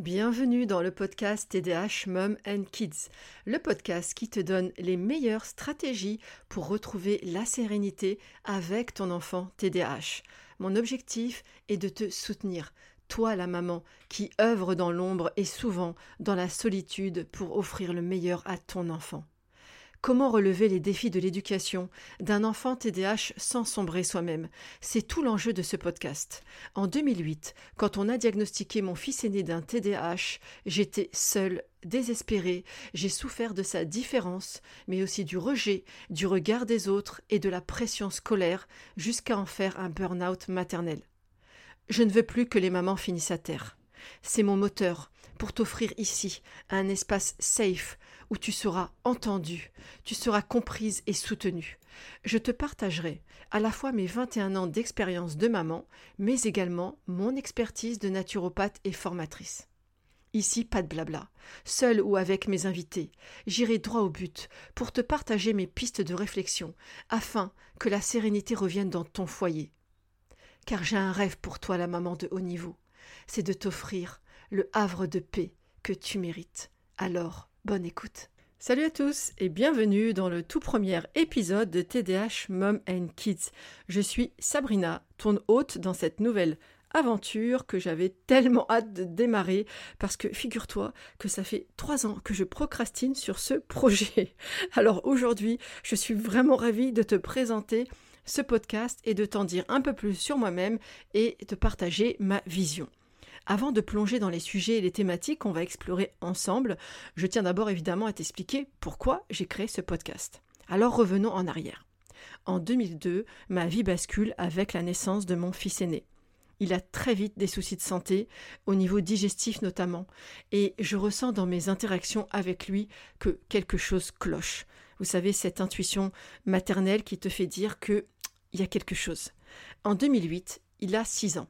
Bienvenue dans le podcast TDH Mom and Kids, le podcast qui te donne les meilleures stratégies pour retrouver la sérénité avec ton enfant TDH. Mon objectif est de te soutenir, toi la maman qui œuvre dans l'ombre et souvent dans la solitude pour offrir le meilleur à ton enfant. Comment relever les défis de l'éducation d'un enfant TDAH sans sombrer soi-même? C'est tout l'enjeu de ce podcast. En 2008, quand on a diagnostiqué mon fils aîné d'un TDAH, j'étais seule, désespérée, j'ai souffert de sa différence, mais aussi du rejet, du regard des autres et de la pression scolaire, jusqu'à en faire un burn-out maternel. Je ne veux plus que les mamans finissent à terre. C'est mon moteur pour t'offrir ici un espace safe où tu seras entendue, tu seras comprise et soutenue. Je te partagerai à la fois mes 21 ans d'expérience de maman, mais également mon expertise de naturopathe et formatrice. Ici, pas de blabla. Seul ou avec mes invités, j'irai droit au but pour te partager mes pistes de réflexion afin que la sérénité revienne dans ton foyer. Car j'ai un rêve pour toi, la maman de haut niveau. C'est de t'offrir le havre de paix que tu mérites. Alors, Bonne écoute. Salut à tous et bienvenue dans le tout premier épisode de TDH Mom and Kids. Je suis Sabrina, ton hôte dans cette nouvelle aventure que j'avais tellement hâte de démarrer parce que figure-toi que ça fait trois ans que je procrastine sur ce projet. Alors aujourd'hui, je suis vraiment ravie de te présenter ce podcast et de t'en dire un peu plus sur moi-même et de partager ma vision. Avant de plonger dans les sujets et les thématiques qu'on va explorer ensemble, je tiens d'abord évidemment à t'expliquer pourquoi j'ai créé ce podcast. Alors revenons en arrière. En 2002, ma vie bascule avec la naissance de mon fils aîné. Il a très vite des soucis de santé, au niveau digestif notamment, et je ressens dans mes interactions avec lui que quelque chose cloche. Vous savez, cette intuition maternelle qui te fait dire que il y a quelque chose. En 2008, il a 6 ans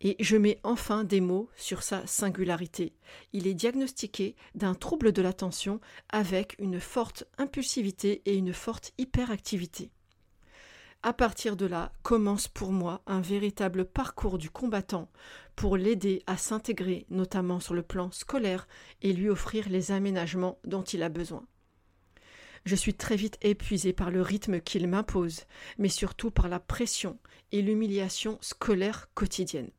et je mets enfin des mots sur sa singularité. Il est diagnostiqué d'un trouble de l'attention avec une forte impulsivité et une forte hyperactivité. À partir de là commence pour moi un véritable parcours du combattant pour l'aider à s'intégrer notamment sur le plan scolaire et lui offrir les aménagements dont il a besoin. Je suis très vite épuisée par le rythme qu'il m'impose, mais surtout par la pression et l'humiliation scolaire quotidienne.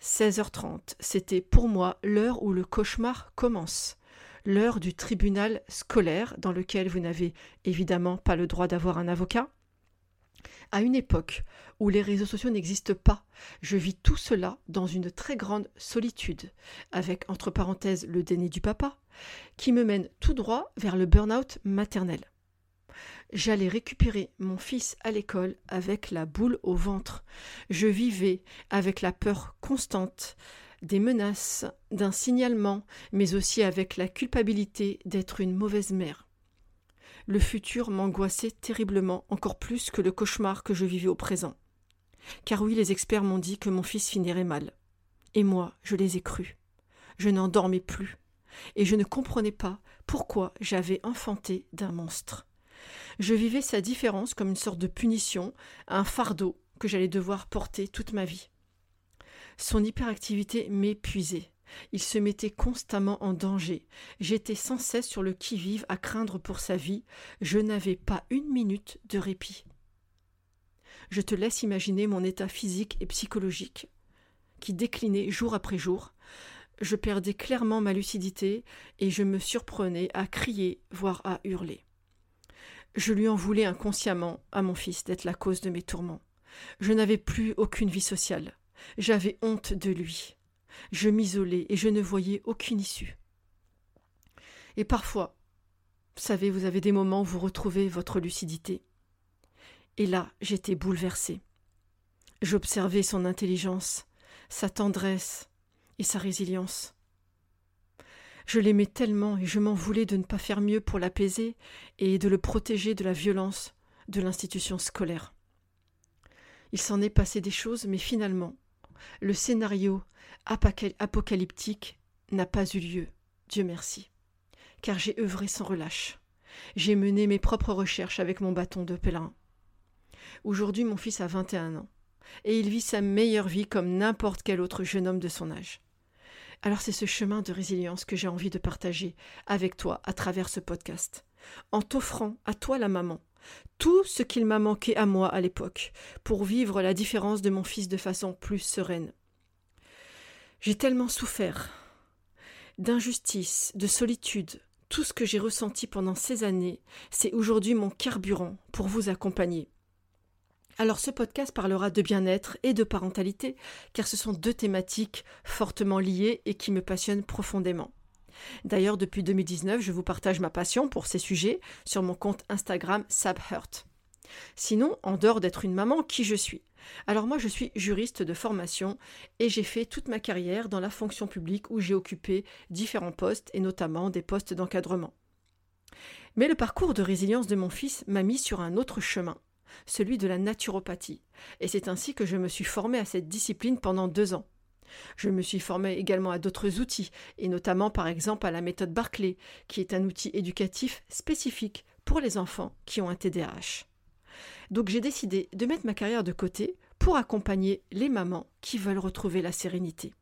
16h30, c'était pour moi l'heure où le cauchemar commence, l'heure du tribunal scolaire dans lequel vous n'avez évidemment pas le droit d'avoir un avocat. À une époque où les réseaux sociaux n'existent pas, je vis tout cela dans une très grande solitude, avec entre parenthèses le déni du papa, qui me mène tout droit vers le burn-out maternel. J'allais récupérer mon fils à l'école avec la boule au ventre. Je vivais avec la peur constante des menaces, d'un signalement, mais aussi avec la culpabilité d'être une mauvaise mère. Le futur m'angoissait terriblement, encore plus que le cauchemar que je vivais au présent. Car oui, les experts m'ont dit que mon fils finirait mal. Et moi, je les ai crus. Je n'en dormais plus. Et je ne comprenais pas pourquoi j'avais enfanté d'un monstre. Je vivais sa différence comme une sorte de punition, un fardeau que j'allais devoir porter toute ma vie. Son hyperactivité m'épuisait. Il se mettait constamment en danger. J'étais sans cesse sur le qui-vive à craindre pour sa vie. Je n'avais pas une minute de répit. Je te laisse imaginer mon état physique et psychologique, qui déclinait jour après jour. Je perdais clairement ma lucidité et je me surprenais à crier, voire à hurler. Je lui en voulais inconsciemment à mon fils d'être la cause de mes tourments. Je n'avais plus aucune vie sociale. J'avais honte de lui. Je m'isolais et je ne voyais aucune issue. Et parfois, vous savez, vous avez des moments où vous retrouvez votre lucidité. Et là, j'étais bouleversée. J'observais son intelligence, sa tendresse et sa résilience. Je l'aimais tellement et je m'en voulais de ne pas faire mieux pour l'apaiser et de le protéger de la violence de l'institution scolaire. Il s'en est passé des choses, mais finalement, le scénario apocalyptique n'a pas eu lieu, Dieu merci, car j'ai œuvré sans relâche. J'ai mené mes propres recherches avec mon bâton de pèlerin. Aujourd'hui, mon fils a 21 ans, et il vit sa meilleure vie comme n'importe quel autre jeune homme de son âge. Alors c'est ce chemin de résilience que j'ai envie de partager avec toi à travers ce podcast, en t'offrant à toi la maman tout ce qu'il m'a manqué à moi à l'époque pour vivre la différence de mon fils de façon plus sereine. J'ai tellement souffert d'injustice, de solitude, tout ce que j'ai ressenti pendant ces années, c'est aujourd'hui mon carburant pour vous accompagner. Alors ce podcast parlera de bien-être et de parentalité, car ce sont deux thématiques fortement liées et qui me passionnent profondément. D'ailleurs, depuis 2019, je vous partage ma passion pour ces sujets sur mon compte Instagram Sabhurt. Sinon, en dehors d'être une maman, qui je suis? Alors moi, je suis juriste de formation et j'ai fait toute ma carrière dans la fonction publique où j'ai occupé différents postes et notamment des postes d'encadrement. Mais le parcours de résilience de mon fils m'a mis sur un autre chemin, celui de la naturopathie, et c'est ainsi que je me suis formée à cette discipline pendant deux ans. Je me suis formée également à d'autres outils, et notamment par exemple à la méthode Barclay, qui est un outil éducatif spécifique pour les enfants qui ont un TDAH. Donc j'ai décidé de mettre ma carrière de côté pour accompagner les mamans qui veulent retrouver la sérénité.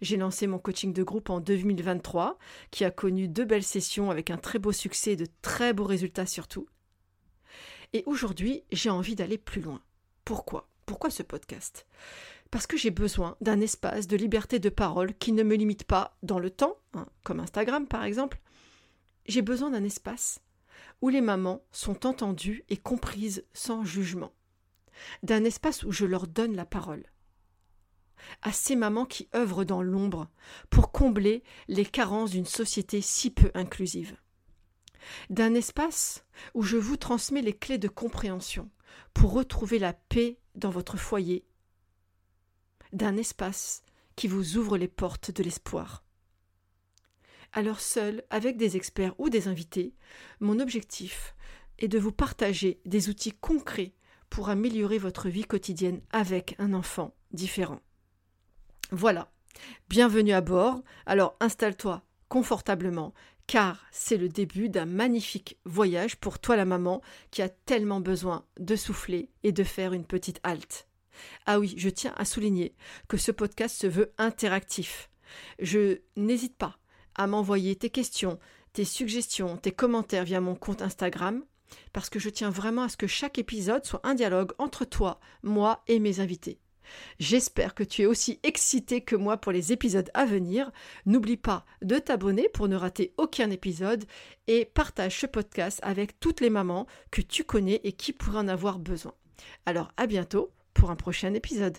J'ai lancé mon coaching de groupe en 2023, qui a connu deux belles sessions avec un très beau succès et de très beaux résultats surtout. Et aujourd'hui, j'ai envie d'aller plus loin. Pourquoi? Pourquoi ce podcast? Parce que j'ai besoin d'un espace de liberté de parole qui ne me limite pas dans le temps, hein, comme Instagram par exemple. J'ai besoin d'un espace où les mamans sont entendues et comprises sans jugement. D'un espace où je leur donne la parole. À ces mamans qui œuvrent dans l'ombre pour combler les carences d'une société si peu inclusive. D'un espace où je vous transmets les clés de compréhension pour retrouver la paix dans votre foyer d'un espace qui vous ouvre les portes de l'espoir. Alors seul, avec des experts ou des invités, mon objectif est de vous partager des outils concrets pour améliorer votre vie quotidienne avec un enfant différent. Voilà, bienvenue à bord, alors installe-toi confortablement car c'est le début d'un magnifique voyage pour toi la maman qui a tellement besoin de souffler et de faire une petite halte. Ah oui, je tiens à souligner que ce podcast se veut interactif. Je n'hésite pas à m'envoyer tes questions, tes suggestions, tes commentaires via mon compte Instagram, parce que je tiens vraiment à ce que chaque épisode soit un dialogue entre toi, moi et mes invités. J'espère que tu es aussi excité que moi pour les épisodes à venir. N'oublie pas de t'abonner pour ne rater aucun épisode et partage ce podcast avec toutes les mamans que tu connais et qui pourraient en avoir besoin. Alors à bientôt pour un prochain épisode.